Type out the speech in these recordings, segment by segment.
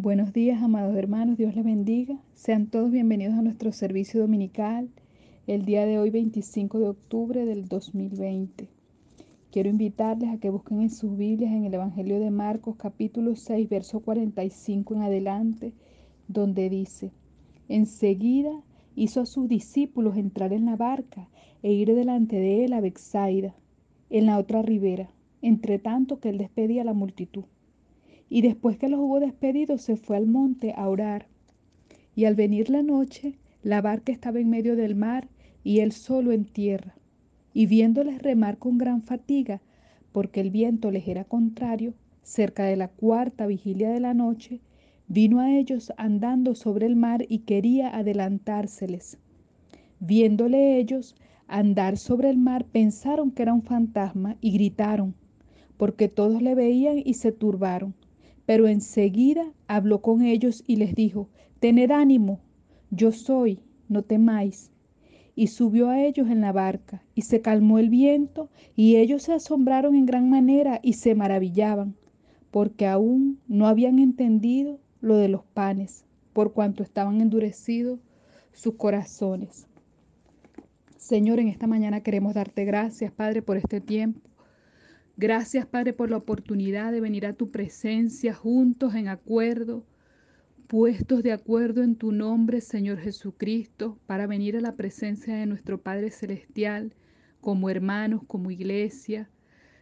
Buenos días, amados hermanos, Dios les bendiga. Sean todos bienvenidos a nuestro servicio dominical el día de hoy, 25 de octubre del 2020. Quiero invitarles a que busquen en sus Biblias en el Evangelio de Marcos capítulo 6, verso 45 en adelante, donde dice, enseguida hizo a sus discípulos entrar en la barca e ir delante de él a Bexaida, en la otra ribera, entre tanto que él despedía a la multitud. Y después que los hubo despedido, se fue al monte a orar. Y al venir la noche, la barca estaba en medio del mar y él solo en tierra. Y viéndoles remar con gran fatiga, porque el viento les era contrario, cerca de la cuarta vigilia de la noche, vino a ellos andando sobre el mar y quería adelantárseles. Viéndole ellos andar sobre el mar, pensaron que era un fantasma y gritaron, porque todos le veían y se turbaron. Pero enseguida habló con ellos y les dijo, Tened ánimo, yo soy, no temáis. Y subió a ellos en la barca, y se calmó el viento, y ellos se asombraron en gran manera y se maravillaban, porque aún no habían entendido lo de los panes, por cuanto estaban endurecidos sus corazones. Señor, en esta mañana queremos darte gracias, Padre, por este tiempo. Gracias, Padre, por la oportunidad de venir a tu presencia juntos en acuerdo, puestos de acuerdo en tu nombre, Señor Jesucristo, para venir a la presencia de nuestro Padre Celestial, como hermanos, como iglesia.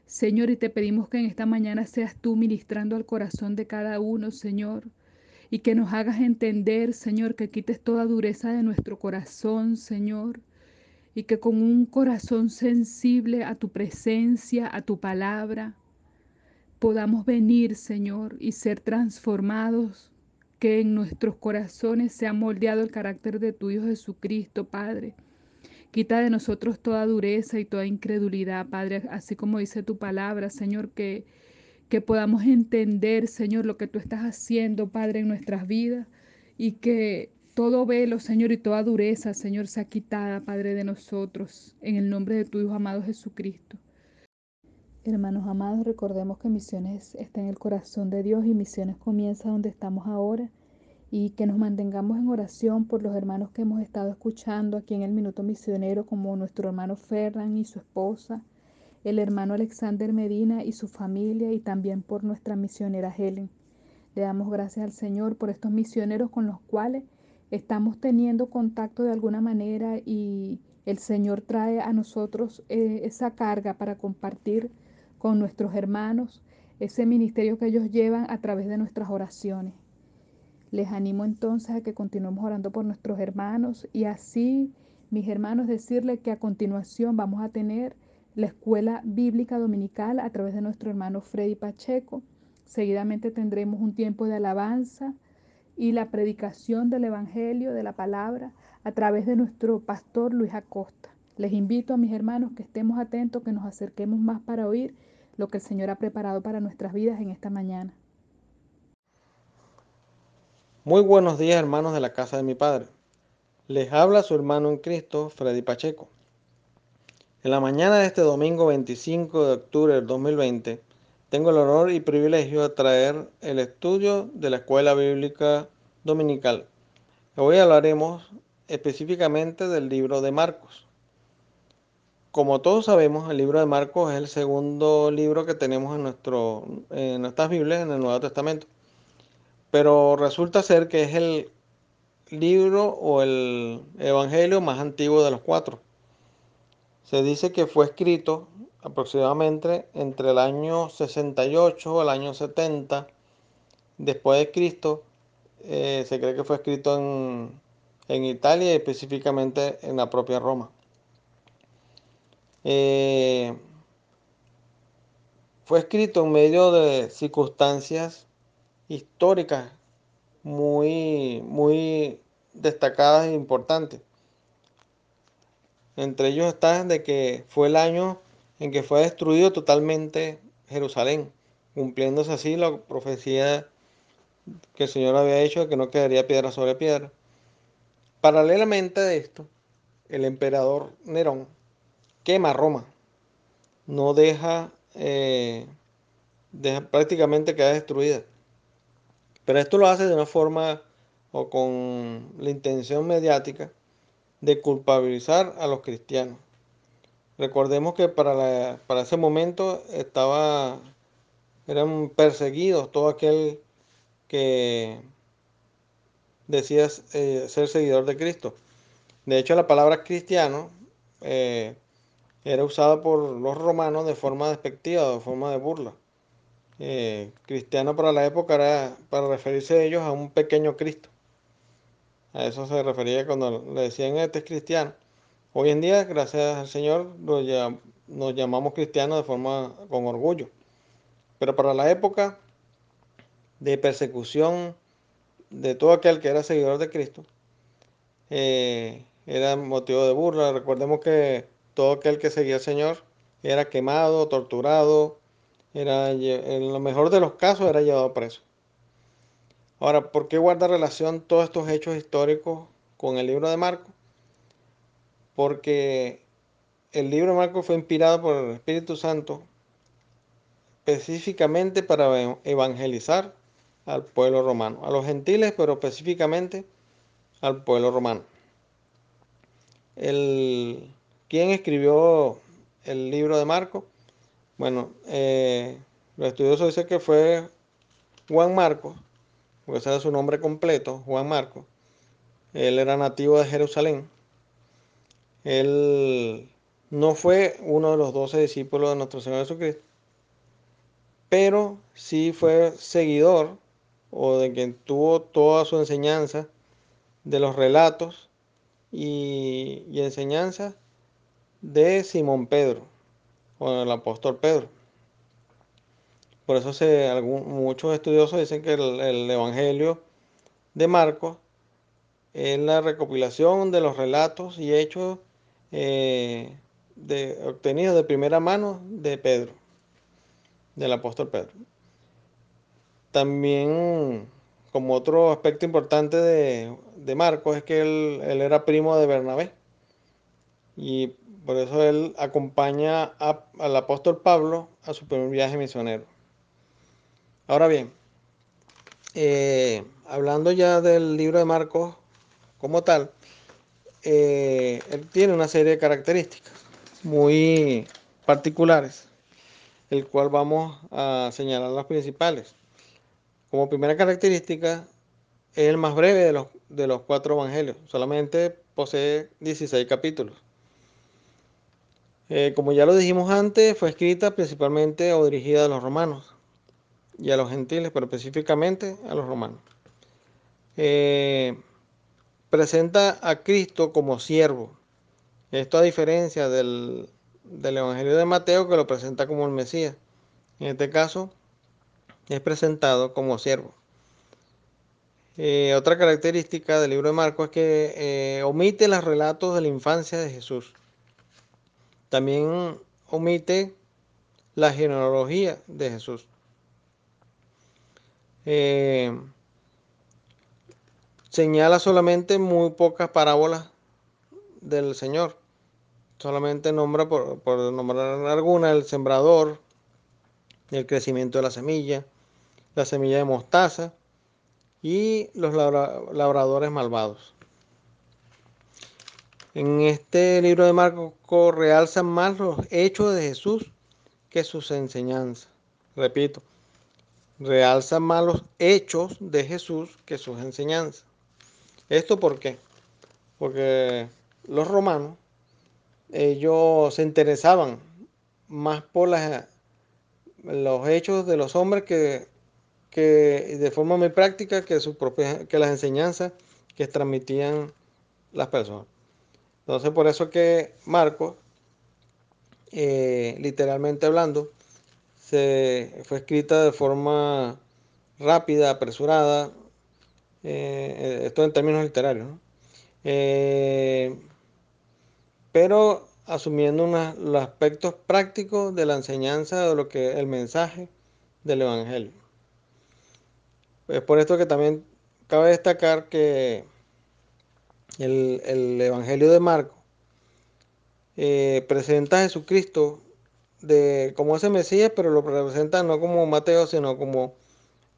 Señor, y te pedimos que en esta mañana seas tú ministrando al corazón de cada uno, Señor, y que nos hagas entender, Señor, que quites toda dureza de nuestro corazón, Señor y que con un corazón sensible a tu presencia, a tu palabra, podamos venir, Señor, y ser transformados, que en nuestros corazones sea moldeado el carácter de tu Hijo Jesucristo, Padre. Quita de nosotros toda dureza y toda incredulidad, Padre, así como dice tu palabra, Señor, que, que podamos entender, Señor, lo que tú estás haciendo, Padre, en nuestras vidas y que todo velo, Señor, y toda dureza, Señor, sea quitada, Padre, de nosotros, en el nombre de tu Hijo amado Jesucristo. Hermanos amados, recordemos que misiones está en el corazón de Dios y misiones comienza donde estamos ahora y que nos mantengamos en oración por los hermanos que hemos estado escuchando aquí en el Minuto Misionero, como nuestro hermano Ferran y su esposa, el hermano Alexander Medina y su familia y también por nuestra misionera Helen. Le damos gracias al Señor por estos misioneros con los cuales estamos teniendo contacto de alguna manera y el Señor trae a nosotros eh, esa carga para compartir con nuestros hermanos ese ministerio que ellos llevan a través de nuestras oraciones. Les animo entonces a que continuemos orando por nuestros hermanos y así, mis hermanos, decirles que a continuación vamos a tener la escuela bíblica dominical a través de nuestro hermano Freddy Pacheco. Seguidamente tendremos un tiempo de alabanza y la predicación del Evangelio, de la palabra, a través de nuestro pastor Luis Acosta. Les invito a mis hermanos que estemos atentos, que nos acerquemos más para oír lo que el Señor ha preparado para nuestras vidas en esta mañana. Muy buenos días hermanos de la casa de mi Padre. Les habla su hermano en Cristo, Freddy Pacheco. En la mañana de este domingo 25 de octubre del 2020, tengo el honor y privilegio de traer el estudio de la Escuela Bíblica Dominical. Hoy hablaremos específicamente del libro de Marcos. Como todos sabemos, el libro de Marcos es el segundo libro que tenemos en, nuestro, en nuestras Biblias en el Nuevo Testamento. Pero resulta ser que es el libro o el evangelio más antiguo de los cuatro. Se dice que fue escrito aproximadamente entre el año 68 al año 70 después de Cristo. Eh, se cree que fue escrito en, en, Italia y específicamente en la propia Roma. Eh, fue escrito en medio de circunstancias históricas muy, muy destacadas e importantes. Entre ellos está de que fue el año en que fue destruido totalmente Jerusalén, cumpliéndose así la profecía que el Señor había hecho de que no quedaría piedra sobre piedra. Paralelamente a esto, el emperador Nerón quema Roma, no deja, eh, deja prácticamente queda destruida. Pero esto lo hace de una forma o con la intención mediática de culpabilizar a los cristianos. Recordemos que para, para ese momento estaba, eran perseguidos todo aquel que decía eh, ser seguidor de Cristo. De hecho, la palabra cristiano eh, era usada por los romanos de forma despectiva, de forma de burla. Eh, cristiano para la época era para referirse a ellos a un pequeño Cristo. A eso se refería cuando le decían este es cristiano. Hoy en día, gracias al Señor, nos llamamos cristianos de forma con orgullo. Pero para la época de persecución de todo aquel que era seguidor de Cristo, eh, era motivo de burla. Recordemos que todo aquel que seguía al Señor era quemado, torturado, era, en lo mejor de los casos era llevado preso. Ahora, ¿por qué guarda relación todos estos hechos históricos con el libro de Marcos? Porque el libro de Marcos fue inspirado por el Espíritu Santo específicamente para evangelizar al pueblo romano, a los gentiles, pero específicamente al pueblo romano. El, ¿Quién escribió el libro de Marcos? Bueno, eh, los estudiosos dicen que fue Juan Marcos, porque ese era su nombre completo, Juan Marcos. Él era nativo de Jerusalén. Él no fue uno de los doce discípulos de nuestro Señor Jesucristo, pero sí fue seguidor o de quien tuvo toda su enseñanza de los relatos y, y enseñanza de Simón Pedro o el apóstol Pedro. Por eso se, muchos estudiosos dicen que el, Evangelio de Marcos es la recopilación de los relatos y hechos eh, de, obtenidos de primera mano de Pedro, del apóstol Pedro. También, como otro aspecto importante de, Marcos, es que él, era primo de Bernabé. Y por eso él acompaña al apóstol Pablo a su primer viaje misionero. Ahora bien, eh, hablando ya del libro de Marcos como tal, eh, él tiene una serie de características muy particulares, el cual vamos a señalar las principales. Como primera característica, es el más breve de los, de los cuatro evangelios. Solamente posee 16 capítulos. Eh, como ya lo dijimos antes, fue escrita principalmente o dirigida a los romanos y a los gentiles, pero específicamente a los romanos. Eh, presenta a Cristo como siervo. Esto a diferencia del, del Evangelio de Mateo que lo presenta como el Mesías. En este caso, es presentado como siervo. Eh, otra característica del libro de Marcos es que eh, omite los relatos de la infancia de Jesús. También omite la genealogía de Jesús. Eh, señala solamente muy pocas parábolas del Señor. Solamente nombra, por, nombrar alguna, el sembrador, el crecimiento de la semilla, la semilla de mostaza y los labradores malvados. En este libro de Marcos realzan más los hechos de Jesús que sus enseñanzas. Repito, realzan más los hechos de Jesús que sus enseñanzas. ¿Esto por qué? Porque los romanos, ellos se interesaban más por los hechos de los hombres que que de forma muy práctica que, que las enseñanzas que transmitían las personas. Entonces, por eso que Marcos, eh, literalmente hablando, se, fue escrita de forma rápida, apresurada, eh, esto en términos literarios, eh, pero asumiendo los aspectos prácticos de la enseñanza de lo que el mensaje del Evangelio. Es por esto que también cabe destacar que el, Evangelio de Marco eh, presenta a Jesucristo de, como ese Mesías, pero lo presenta no como Mateo, sino como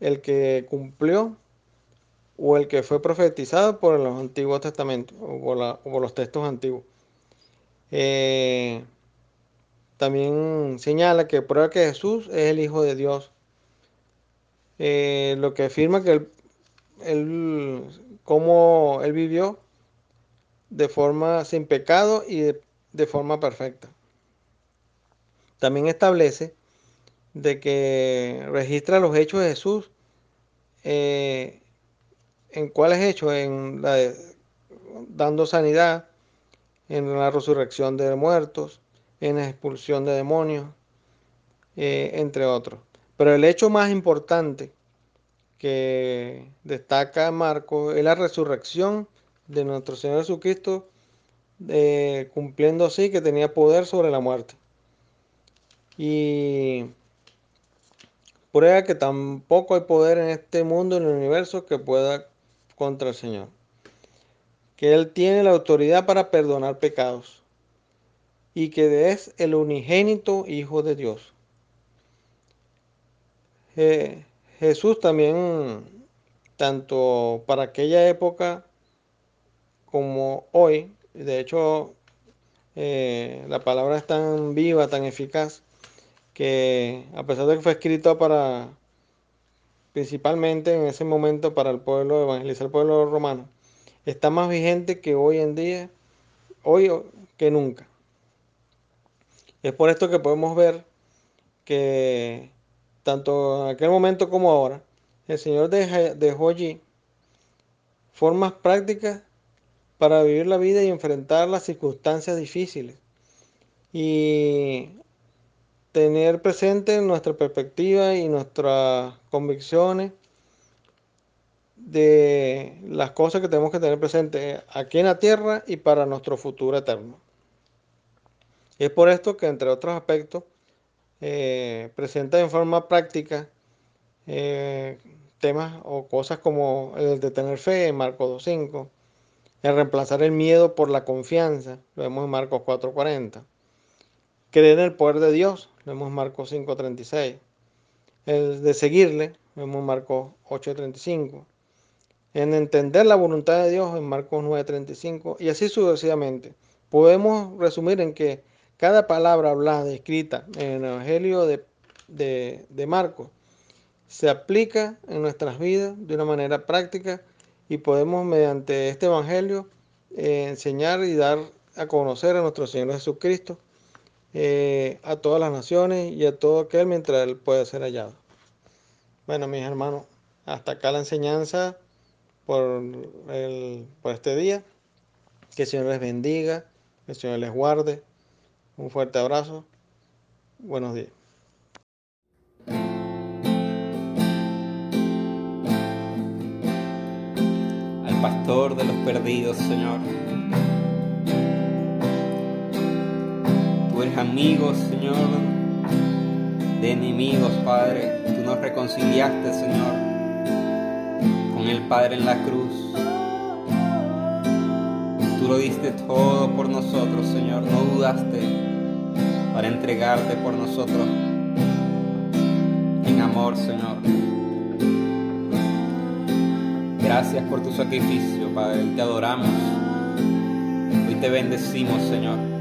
el que cumplió o el que fue profetizado por los antiguos testamentos o por, los textos antiguos. Eh, también señala que prueba que Jesús es el Hijo de Dios, eh, lo que afirma que él, él, cómo él vivió de forma sin pecado y de, forma perfecta. También establece de que registra los hechos de Jesús. Eh, ¿En cuáles hechos? En dando sanidad, en la resurrección de muertos, en la expulsión de demonios, eh, entre otros. Pero el hecho más importante que destaca Marcos es la resurrección de nuestro Señor Jesucristo, eh, cumpliendo así que tenía poder sobre la muerte. Y prueba que tampoco hay poder en este mundo, en el universo, que pueda contra el Señor. Que Él tiene la autoridad para perdonar pecados y que es el unigénito Hijo de Dios. Jesús también, tanto para aquella época como hoy, de hecho eh, la palabra es tan viva, tan eficaz, que a pesar de que fue escrito para, principalmente en ese momento para el pueblo, evangelizar el pueblo romano, está más vigente que hoy en día, hoy que nunca. Es por esto que podemos ver que tanto en aquel momento como ahora, el Señor dejó allí formas prácticas para vivir la vida y enfrentar las circunstancias difíciles. Y tener presente nuestra perspectiva y nuestras convicciones de las cosas que tenemos que tener presentes aquí en la tierra y para nuestro futuro eterno. Es por esto que, entre otros aspectos, eh, presenta en forma práctica eh, temas o cosas como el de tener fe en Marcos 2.5, el reemplazar el miedo por la confianza, lo vemos en Marcos 4.40, creer en el poder de Dios, vemos Marcos 5.36, el de seguirle, vemos Marcos 8.35, en entender la voluntad de Dios en Marcos 9.35 y así sucesivamente. Podemos resumir en que cada palabra hablada, escrita en el Evangelio de, Marcos, se aplica en nuestras vidas de una manera práctica y podemos mediante este Evangelio eh, enseñar y dar a conocer a nuestro Señor Jesucristo eh, a todas las naciones y a todo aquel mientras Él pueda ser hallado. Bueno, mis hermanos, hasta acá la enseñanza por, por este día. Que el Señor les bendiga, que el Señor les guarde, un fuerte abrazo. Buenos días. Al pastor de los perdidos, Señor. Eres amigo, Señor, de enemigos, Padre. Tú nos reconciliaste, Señor, con el Padre en la cruz lo diste todo por nosotros, Señor. No dudaste para entregarte por nosotros en amor, Señor. Gracias por tu sacrificio, Padre. Te adoramos. Hoy te bendecimos, Señor.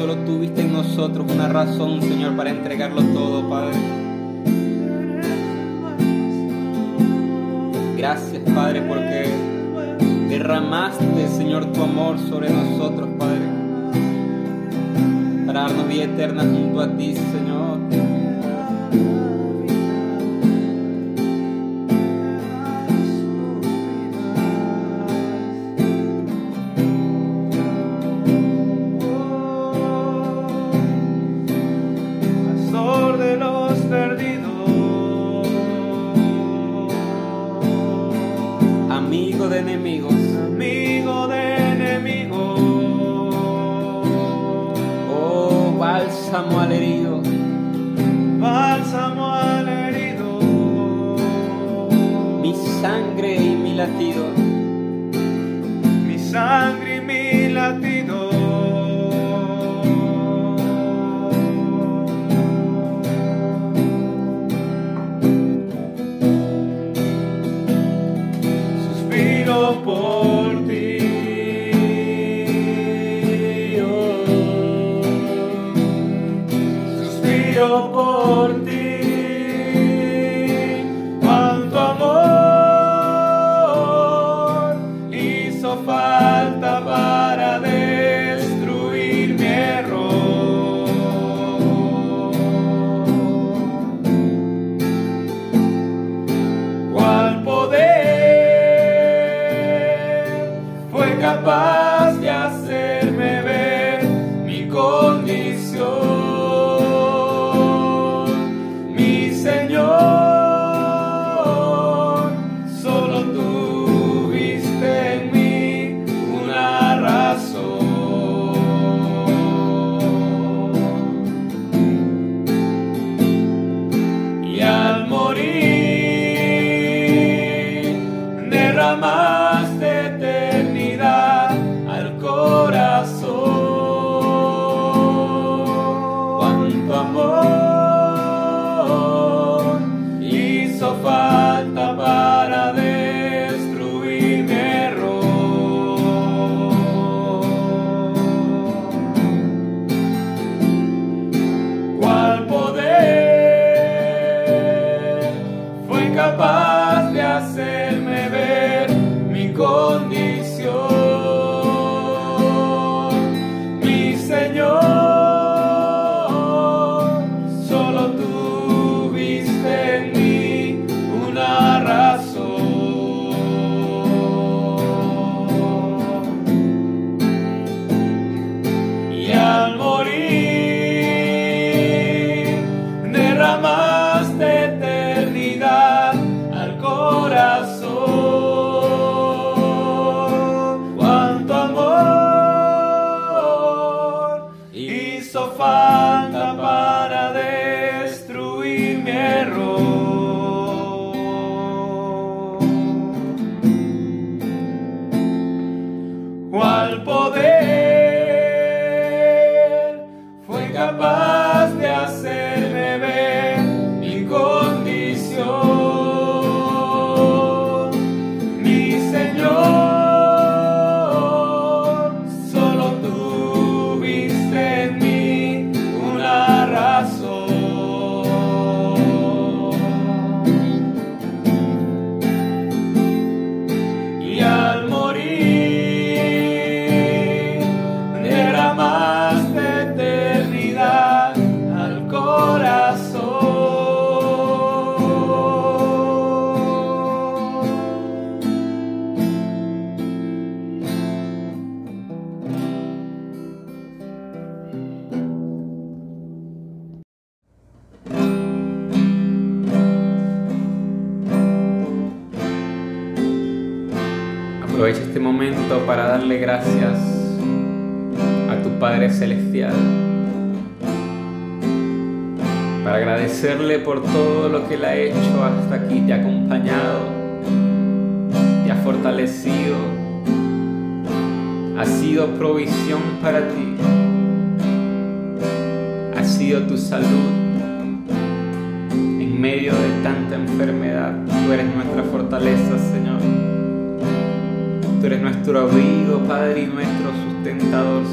solo tuviste en nosotros una razón, Señor, para entregarlo todo, Padre. Gracias, Padre, porque derramaste, Señor, tu amor sobre nosotros, Padre, para darnos vida eterna junto a ti, Señor. bálsamo al herido, bálsamo al herido, mi sangre y mi latido.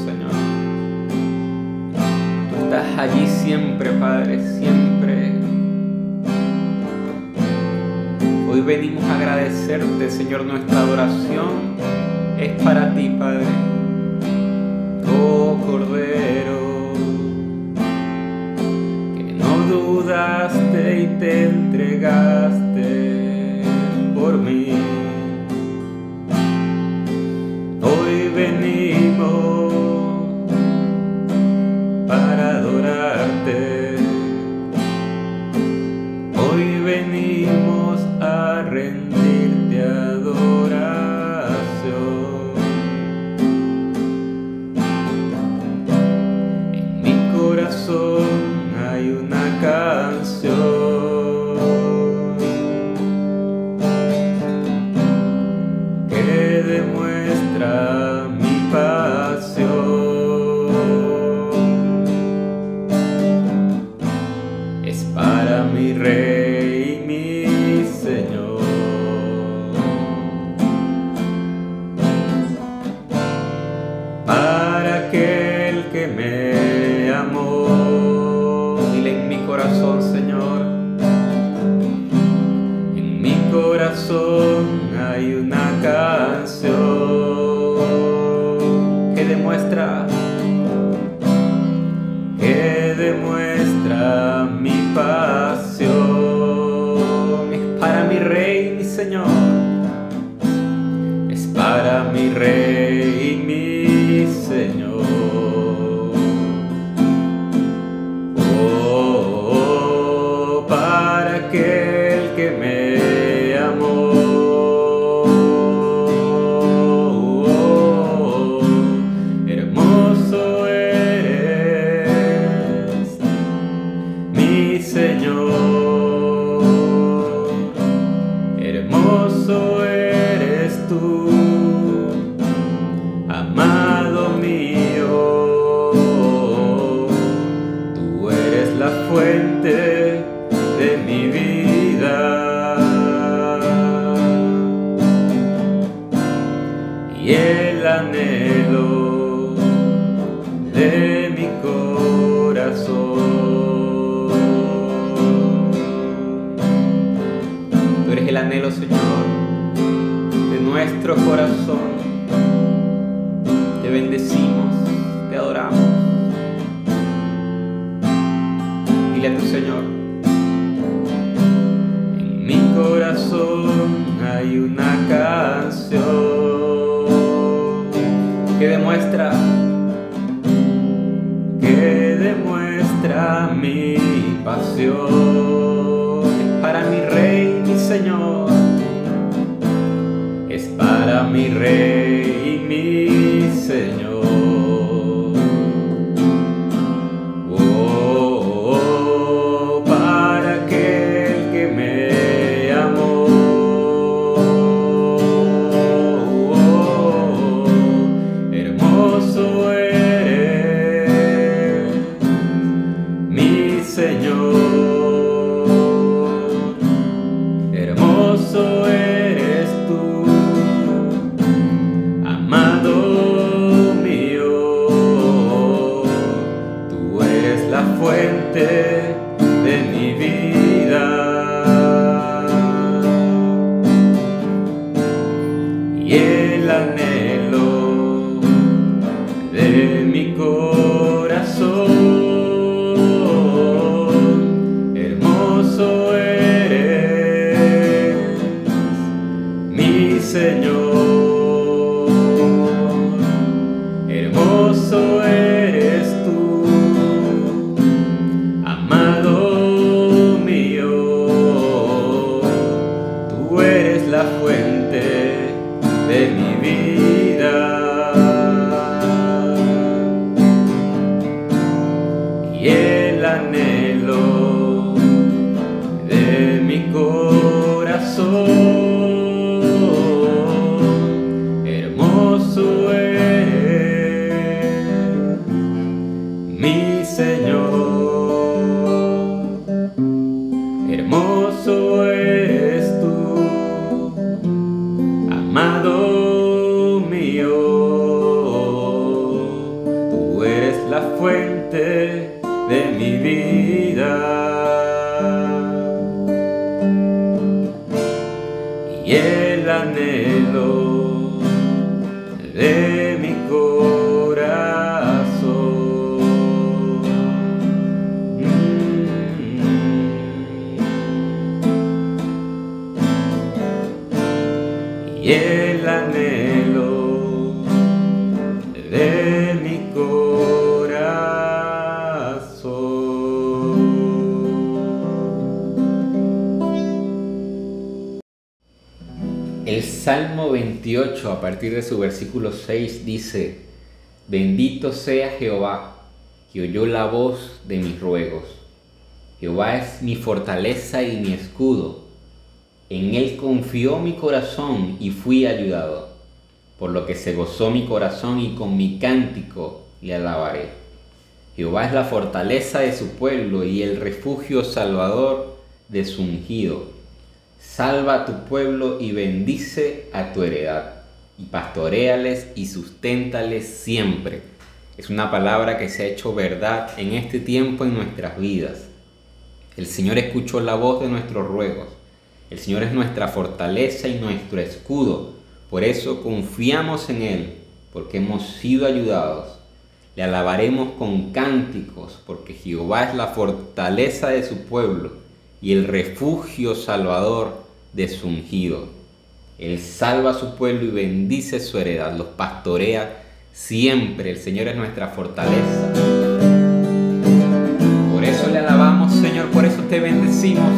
Señor. Tú estás allí siempre, Padre, siempre. Hoy venimos a agradecerte, Señor, nuestra adoración es para ti, Padre. Oh Cordero, que no dudaste y te entregaste. demuestra, que demuestra mi paz. que demuestra, que demuestra mi pasión. Para mi rey, mi señor, es para mi rey y mi partir de su versículo 6 dice, Bendito sea Jehová, que oyó la voz de mis ruegos. Jehová es mi fortaleza y mi escudo. En él confió mi corazón y fui ayudado, por lo que se gozó mi corazón y con mi cántico le alabaré. Jehová es la fortaleza de su pueblo y el refugio salvador de su ungido. Salva a tu pueblo y bendice a tu heredad, y pastoreales y susténtales siempre. Es una palabra que se ha hecho verdad en este tiempo en nuestras vidas. El Señor escuchó la voz de nuestros ruegos. El Señor es nuestra fortaleza y nuestro escudo. Por eso confiamos en Él, porque hemos sido ayudados. Le alabaremos con cánticos, porque Jehová es la fortaleza de su pueblo y el refugio salvador de su ungido. Él salva a su pueblo y bendice su heredad, los pastorea siempre. El Señor es nuestra fortaleza. Por eso le alabamos, Señor, por eso te bendecimos.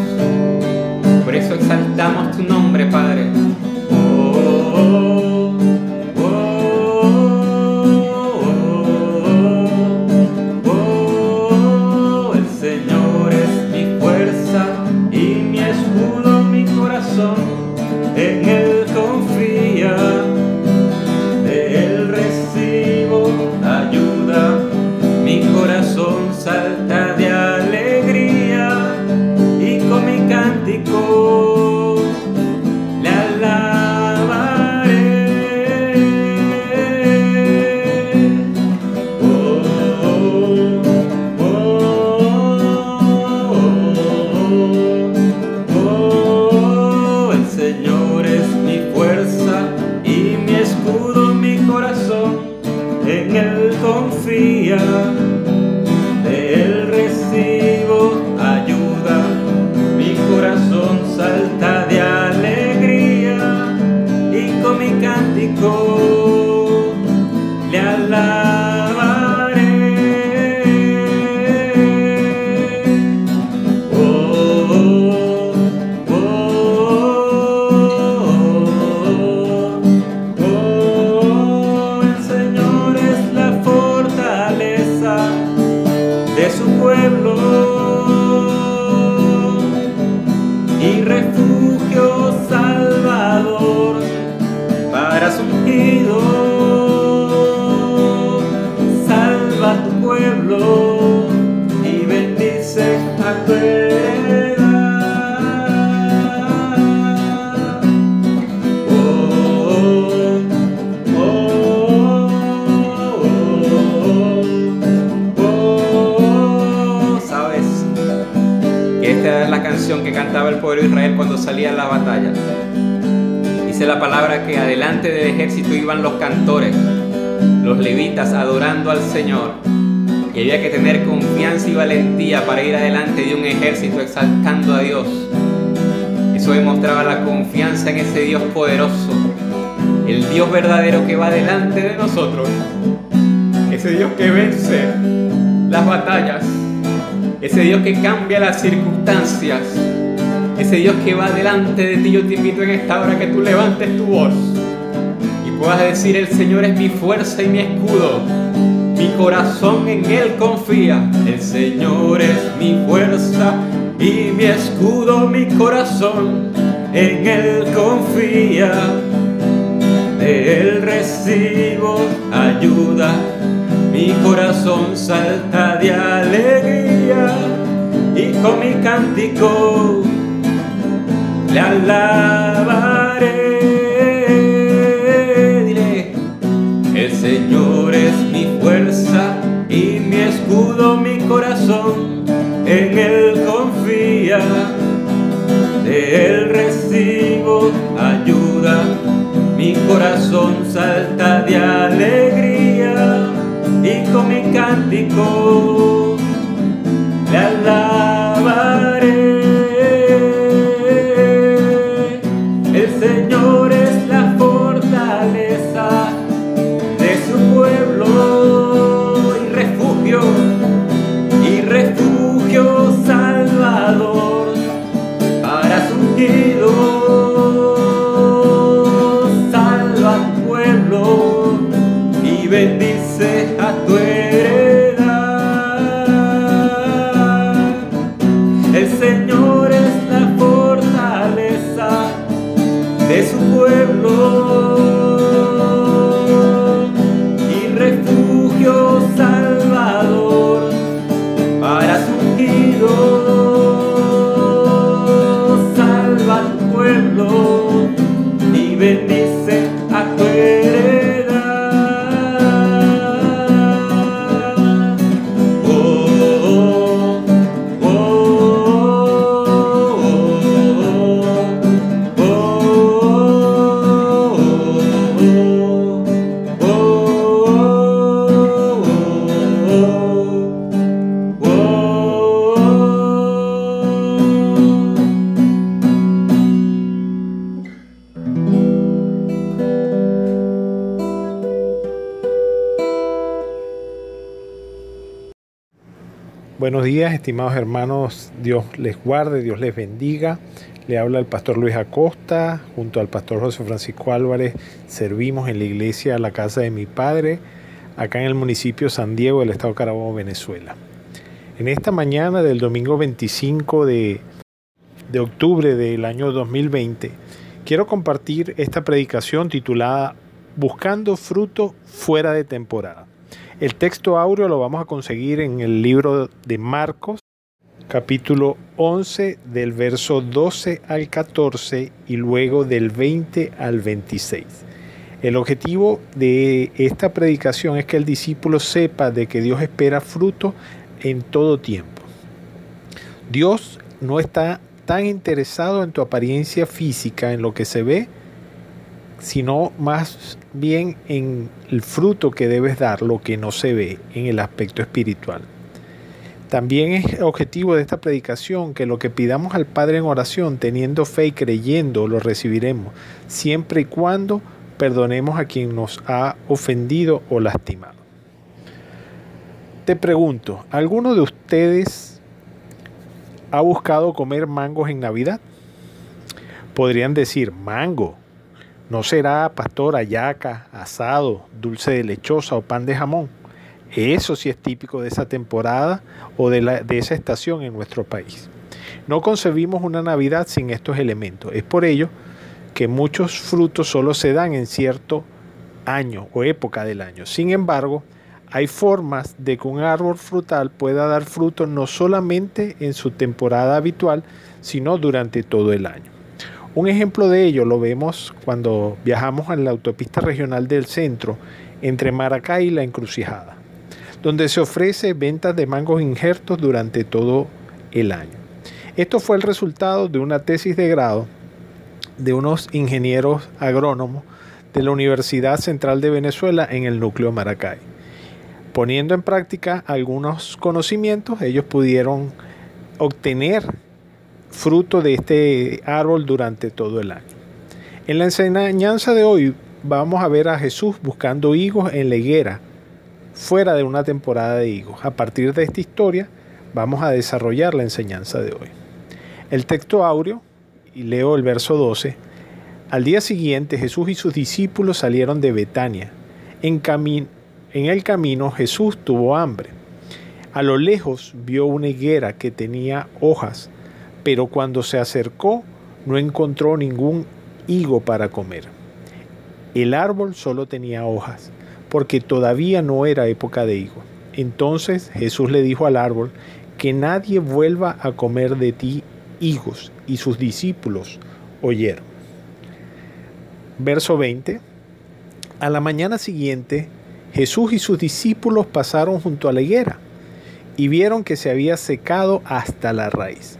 Por eso exaltamos tu nombre, Padre. Que adelante del ejército iban los cantores, los levitas adorando al Señor. Y había que tener confianza y valentía para ir adelante de un ejército exaltando a Dios. Eso demostraba la confianza en ese Dios poderoso, el Dios verdadero que va delante de nosotros, ese Dios que vence las batallas, ese Dios que cambia las circunstancias, ese Dios que va delante de ti. Yo te invito en esta hora que tú levantes tu voz y puedas decir, el Señor es mi fuerza y mi escudo. Mi corazón en Él confía. El Señor es mi fuerza y mi escudo, mi corazón en Él confía. De Él recibo ayuda. Mi corazón salta de alegría y con mi cántico le alabaré. Dile, Señor es mi fuerza y mi escudo, mi corazón, en Él confía, de Él recibo ayuda, mi corazón salta de alegría y con mi cántico le alabaré. Estimados hermanos. Dios les guarde, Dios les bendiga. Le habla el pastor Luis Acosta, junto al pastor José Francisco Álvarez. Servimos en la iglesia La Casa de mi Padre, acá en el municipio San Diego del estado Carabobo, Venezuela. En esta mañana del domingo 25 de, de octubre del año 2020, quiero compartir esta predicación titulada Buscando fruto fuera de temporada. El texto áureo lo vamos a conseguir en el libro de Marcos, capítulo 11, del verso 12 al 14 y luego del 20 al 26. El objetivo de esta predicación es que el discípulo sepa de que Dios espera fruto en todo tiempo. Dios no está tan interesado en tu apariencia física, en lo que se ve, sino más bien en el fruto que debes dar, lo que no se ve en el aspecto espiritual. También es objetivo de esta predicación que lo que pidamos al Padre en oración, teniendo fe y creyendo, lo recibiremos, siempre y cuando perdonemos a quien nos ha ofendido o lastimado. Te pregunto, ¿alguno de ustedes ha buscado comer mangos en Navidad? Podrían decir, mango, ¿No será pastor ayaca, asado, dulce de lechosa o pan de jamón? Eso sí es típico de esa temporada o de, esa estación en nuestro país. No concebimos una Navidad sin estos elementos. Es por ello que muchos frutos solo se dan en cierto año o época del año. Sin embargo, hay formas de que un árbol frutal pueda dar frutos no solamente en su temporada habitual, sino durante todo el año. Un ejemplo de ello lo vemos cuando viajamos en la autopista regional del centro entre Maracay y La Encrucijada, donde se ofrece ventas de mangos injertos durante todo el año. Esto fue el resultado de una tesis de grado de unos ingenieros agrónomos de la Universidad Central de Venezuela en el núcleo Maracay. Poniendo en práctica algunos conocimientos, ellos pudieron obtener fruto de este árbol durante todo el año. En la enseñanza de hoy vamos a ver a Jesús buscando higos en la higuera, fuera de una temporada de higos. A partir de esta historia vamos a desarrollar la enseñanza de hoy. El texto áureo, y leo el verso 12, al día siguiente Jesús y sus discípulos salieron de Betania. En, en el camino Jesús tuvo hambre. A lo lejos vio una higuera que tenía hojas pero cuando se acercó no encontró ningún higo para comer. El árbol solo tenía hojas, porque todavía no era época de higo. Entonces Jesús le dijo al árbol, que nadie vuelva a comer de ti higos, y sus discípulos oyeron. Verso 20. A la mañana siguiente, Jesús y sus discípulos pasaron junto a la higuera y vieron que se había secado hasta la raíz.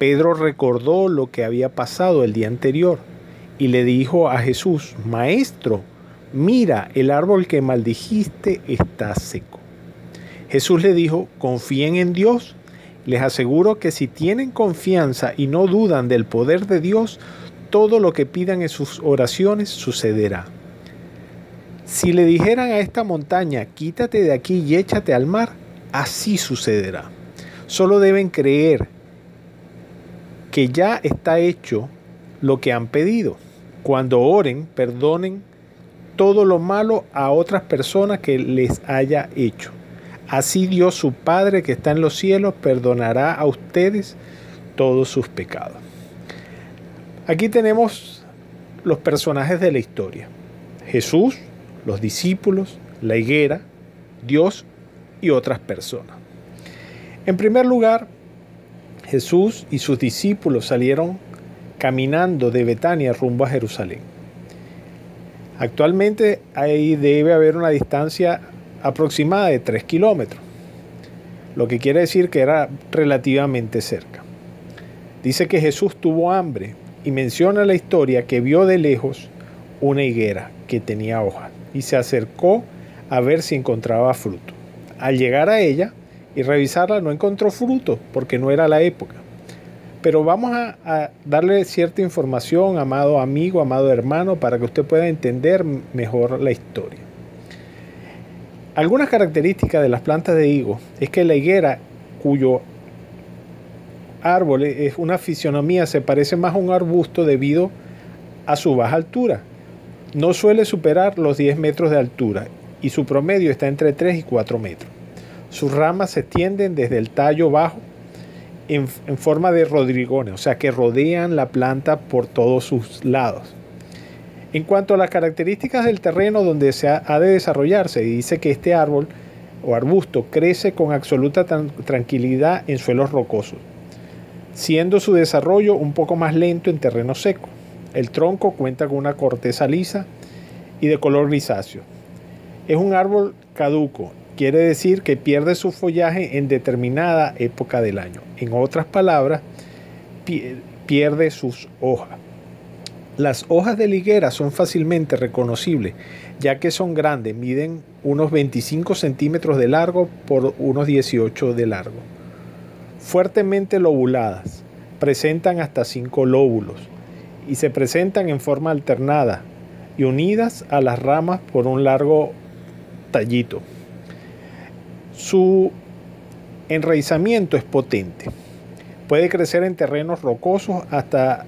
Pedro recordó lo que había pasado el día anterior y le dijo a Jesús, Maestro, mira, el árbol que maldijiste está seco. Jesús le dijo, confíen en Dios. Les aseguro que si tienen confianza y no dudan del poder de Dios, todo lo que pidan en sus oraciones sucederá. Si le dijeran a esta montaña, quítate de aquí y échate al mar, así sucederá. Solo deben creer que ya está hecho lo que han pedido. Cuando oren, perdonen todo lo malo a otras personas que les haya hecho. Así Dios su Padre que está en los cielos perdonará a ustedes todos sus pecados. Aquí tenemos los personajes de la historia. Jesús, los discípulos, la higuera, Dios y otras personas. En primer lugar, Jesús y sus discípulos salieron caminando de Betania rumbo a Jerusalén. Actualmente ahí debe haber una distancia aproximada de 3 kilómetros, lo que quiere decir que era relativamente cerca. Dice que Jesús tuvo hambre y menciona la historia que vio de lejos una higuera que tenía hojas y se acercó a ver si encontraba fruto. Al llegar a ella y revisarla no encontró fruto porque no era la época. Pero vamos a, darle cierta información, amado amigo, amado hermano, para que usted pueda entender mejor la historia. Algunas características de las plantas de higo es que la higuera, cuyo árbol es una fisionomía, se parece más a un arbusto debido a su baja altura no suele superar los 10 metros de altura y su promedio está entre 3 y 4 metros. Sus ramas se extienden desde el tallo bajo en, forma de rodrigones, o sea que rodean la planta por todos sus lados. En cuanto a las características del terreno donde se ha, de desarrollarse, dice que este árbol o arbusto crece con absoluta tranquilidad en suelos rocosos, siendo su desarrollo un poco más lento en terreno seco. El tronco cuenta con una corteza lisa y de color grisáceo. Es un árbol caduco, quiere decir que pierde su follaje en determinada época del año. En otras palabras, pierde sus hojas. Las hojas de liguera son fácilmente reconocibles, ya que son grandes, miden unos 25 centímetros de largo por unos 18 de largo. Fuertemente lobuladas, presentan hasta 5 lóbulos y se presentan en forma alternada y unidas a las ramas por un largo tallito. Su enraizamiento es potente. Puede crecer en terrenos rocosos hasta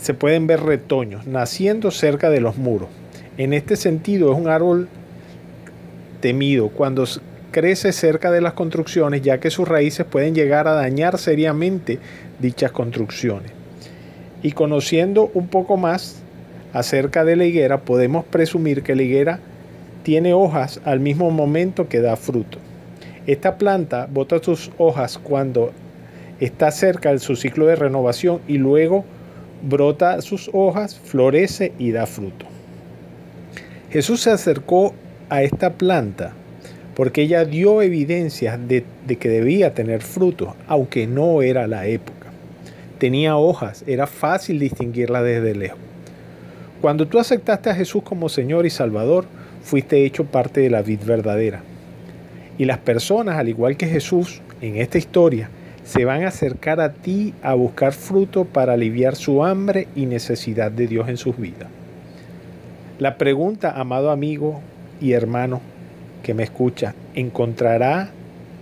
se pueden ver retoños naciendo cerca de los muros. En este sentido es un árbol temido cuando crece cerca de las construcciones ya que sus raíces pueden llegar a dañar seriamente dichas construcciones. Y conociendo un poco más acerca de la higuera, podemos presumir que la higuera tiene hojas al mismo momento que da fruto. Esta planta bota sus hojas cuando está cerca de su ciclo de renovación y luego brota sus hojas, florece y da fruto. Jesús se acercó a esta planta porque ella dio evidencias de, de que debía tener fruto, aunque no era la época tenía hojas, era fácil distinguirla desde lejos. Cuando tú aceptaste a Jesús como Señor y Salvador, fuiste hecho parte de la vid verdadera. Y las personas, al igual que Jesús, en esta historia, se van a acercar a ti a buscar fruto para aliviar su hambre y necesidad de Dios en sus vidas. La pregunta, amado amigo y hermano que me escucha, ¿encontrará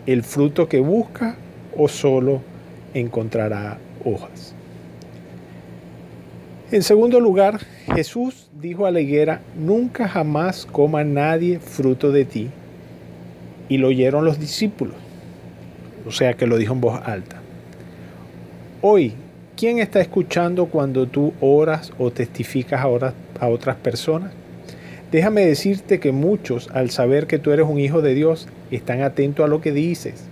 el fruto que busca o solo encontrará hojas. En segundo lugar, Jesús dijo a la higuera, nunca jamás coma nadie fruto de ti. Y lo oyeron los discípulos. O sea que lo dijo en voz alta. Hoy, ¿quién está escuchando cuando tú oras o testificas a, a otras personas? Déjame decirte que muchos, al saber que tú eres un hijo de Dios, están atentos a lo que dices,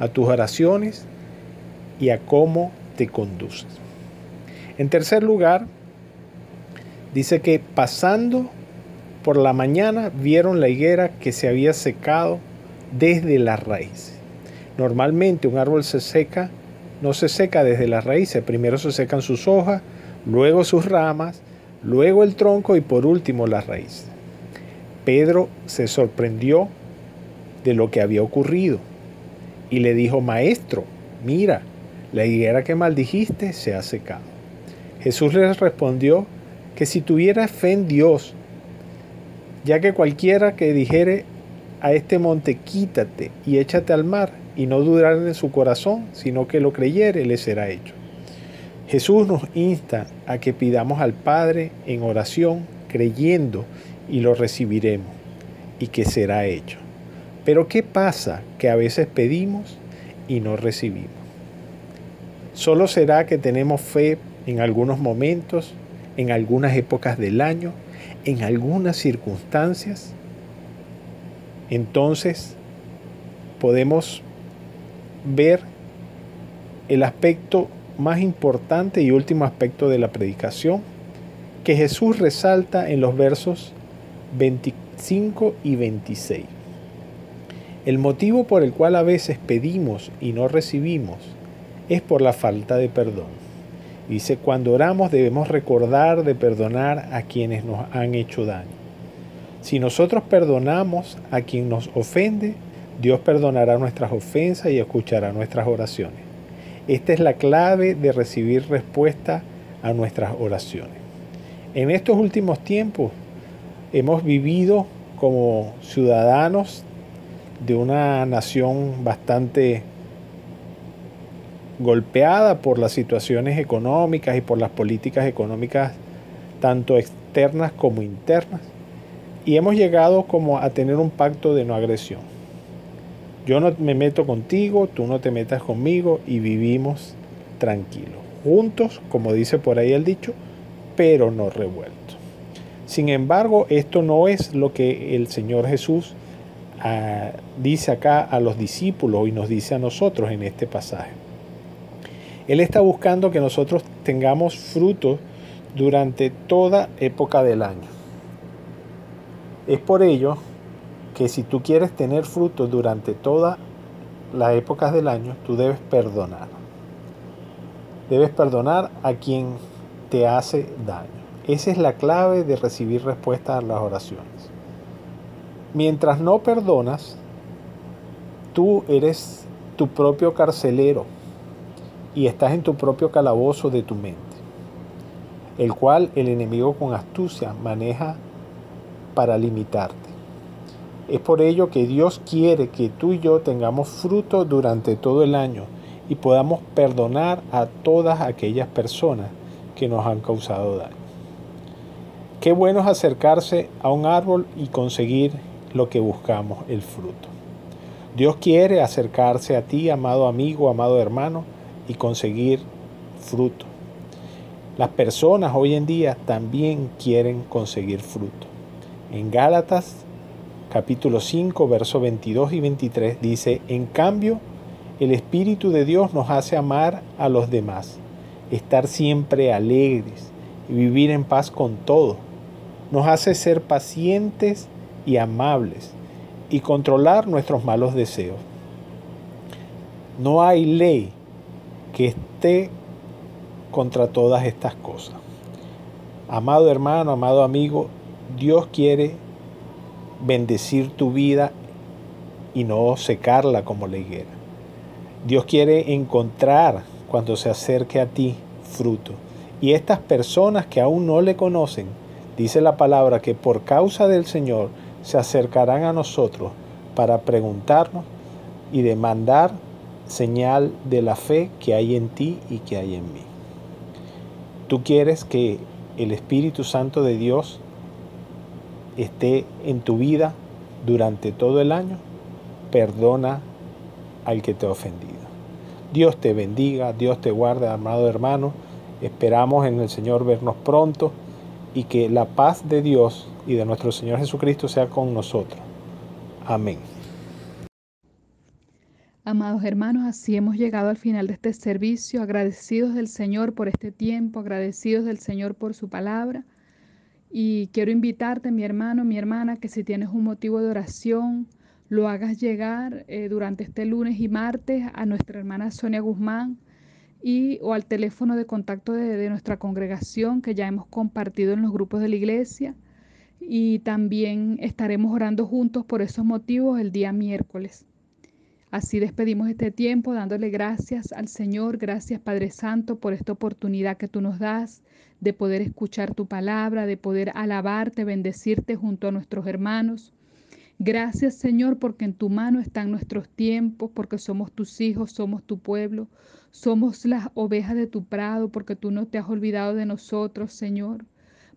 a tus oraciones y a cómo te conduces. En tercer lugar, dice que pasando Por la mañana vieron la higuera que se había secado desde las raíces. Normalmente un árbol se seca, no se seca desde las raíces, primero se secan sus hojas, luego sus ramas, luego el tronco y por último las raíces. Pedro se sorprendió de lo que había ocurrido y le dijo, Maestro, mira, la higuera que maldijiste se ha secado. Jesús le respondió que si tuviera fe en Dios, ya que cualquiera que dijere a este monte, quítate y échate al mar, y no dudar en su corazón, sino que lo creyere, le será hecho. Jesús nos insta a que pidamos al Padre en oración, creyendo, y lo recibiremos, y que será hecho. Pero ¿qué pasa que a veces pedimos y no recibimos? Solo será que tenemos fe en algunos momentos, en algunas épocas del año, en algunas circunstancias. Entonces podemos ver el aspecto más importante y último aspecto de la predicación que Jesús resalta en los versos 25 y 26. El motivo por el cual a veces pedimos y no recibimos es por la falta de perdón. Dice, cuando oramos debemos recordar de perdonar a quienes nos han hecho daño. Si nosotros perdonamos a quien nos ofende, Dios perdonará nuestras ofensas y escuchará nuestras oraciones. Esta es la clave de recibir respuesta a nuestras oraciones. En estos últimos tiempos hemos vivido como ciudadanos de una nación bastante golpeada por las situaciones económicas y por las políticas económicas tanto externas como internas y hemos llegado como a tener un pacto de no agresión. Yo no me meto contigo, tú no te metas conmigo y vivimos tranquilos, juntos, como dice por ahí el dicho, pero no revueltos. Sin embargo, esto no es lo que el Señor Jesús ah, dice acá a los discípulos y nos dice a nosotros en este pasaje. Él está buscando que nosotros tengamos frutos durante toda época del año. Es por ello que si tú quieres tener frutos durante todas las épocas del año, tú debes perdonar. Debes perdonar a quien te hace daño. Esa es la clave de recibir respuestas a las oraciones. Mientras no perdonas, tú eres tu propio carcelero y estás en tu propio calabozo de tu mente, el cual el enemigo con astucia maneja para limitarte. Es por ello que Dios quiere que tú y yo tengamos fruto durante todo el año y podamos perdonar a todas aquellas personas que nos han causado daño. Qué bueno es acercarse a un árbol y conseguir lo que buscamos, el fruto. Dios quiere acercarse a ti, amado amigo, amado hermano, y conseguir fruto. Las personas hoy en día también quieren conseguir fruto. En Gálatas capítulo 5, versos 22 y 23 dice, en cambio, el Espíritu de Dios nos hace amar a los demás, estar siempre alegres y vivir en paz con todo. Nos hace ser pacientes y amables y controlar nuestros malos deseos. No hay ley que esté contra todas estas cosas. Amado hermano, amado amigo, Dios quiere bendecir tu vida y no secarla como la higuera. Dios quiere encontrar cuando se acerque a ti fruto. Y estas personas que aún no le conocen, dice la palabra que por causa del Señor se acercarán a nosotros para preguntarnos y demandar señal de la fe que hay en ti y que hay en mí. Tú quieres que el Espíritu Santo de Dios esté en tu vida durante todo el año, perdona al que te ha ofendido. Dios te bendiga, Dios te guarde, amado hermano. Esperamos en el Señor vernos pronto y que la paz de Dios y de nuestro Señor Jesucristo sea con nosotros. Amén. Amados hermanos, así hemos llegado al final de este servicio, agradecidos del Señor por este tiempo, agradecidos del Señor por su palabra Y quiero invitarte, mi hermano, mi hermana, que si tienes un motivo de oración, lo hagas llegar eh, durante este lunes y martes a nuestra hermana Sonia Guzmán y o al teléfono de contacto de, de nuestra congregación que ya hemos compartido en los grupos de la iglesia y también estaremos orando juntos por esos motivos el día miércoles. Así despedimos este tiempo dándole gracias al Señor, gracias Padre Santo por esta oportunidad que tú nos das de poder escuchar tu palabra, de poder alabarte, bendecirte junto a nuestros hermanos. Gracias Señor porque en tu mano están nuestros tiempos, porque somos tus hijos, somos tu pueblo, somos las ovejas de tu prado, porque tú no te has olvidado de nosotros, Señor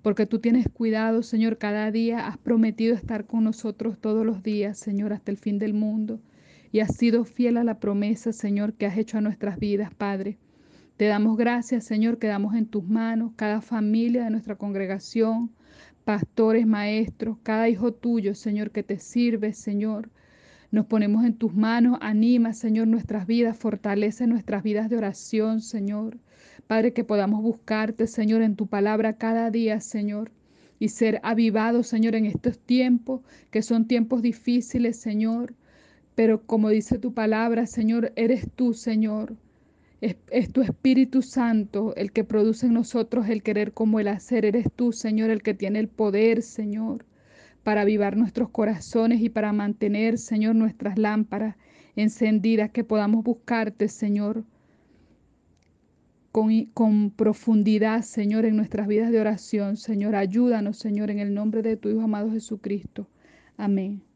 porque tú tienes cuidado, Señor, cada día has prometido estar con nosotros todos los días, Señor, hasta el fin del mundo y has sido fiel a la promesa, Señor, que has hecho a nuestras vidas, Padre. Te damos gracias, Señor, que damos en tus manos cada familia de nuestra congregación, pastores, maestros, cada hijo tuyo, Señor, que te sirve, Señor. Nos ponemos en tus manos, anima, Señor, nuestras vidas, fortalece nuestras vidas de oración, Señor. Padre, que podamos buscarte, Señor, en tu palabra cada día, Señor y ser avivados, Señor, en estos tiempos, que son tiempos difíciles, Señor. Pero como dice tu palabra, Señor, eres tú, Señor. Es, tu Espíritu Santo el que produce en nosotros el querer como el hacer. Eres tú, Señor, el que tiene el poder, Señor, para avivar nuestros corazones y para mantener, Señor, nuestras lámparas encendidas, que podamos buscarte, Señor, con, con, profundidad, Señor, en nuestras vidas de oración. Señor, ayúdanos, Señor, en el nombre de tu Hijo amado Jesucristo. Amén.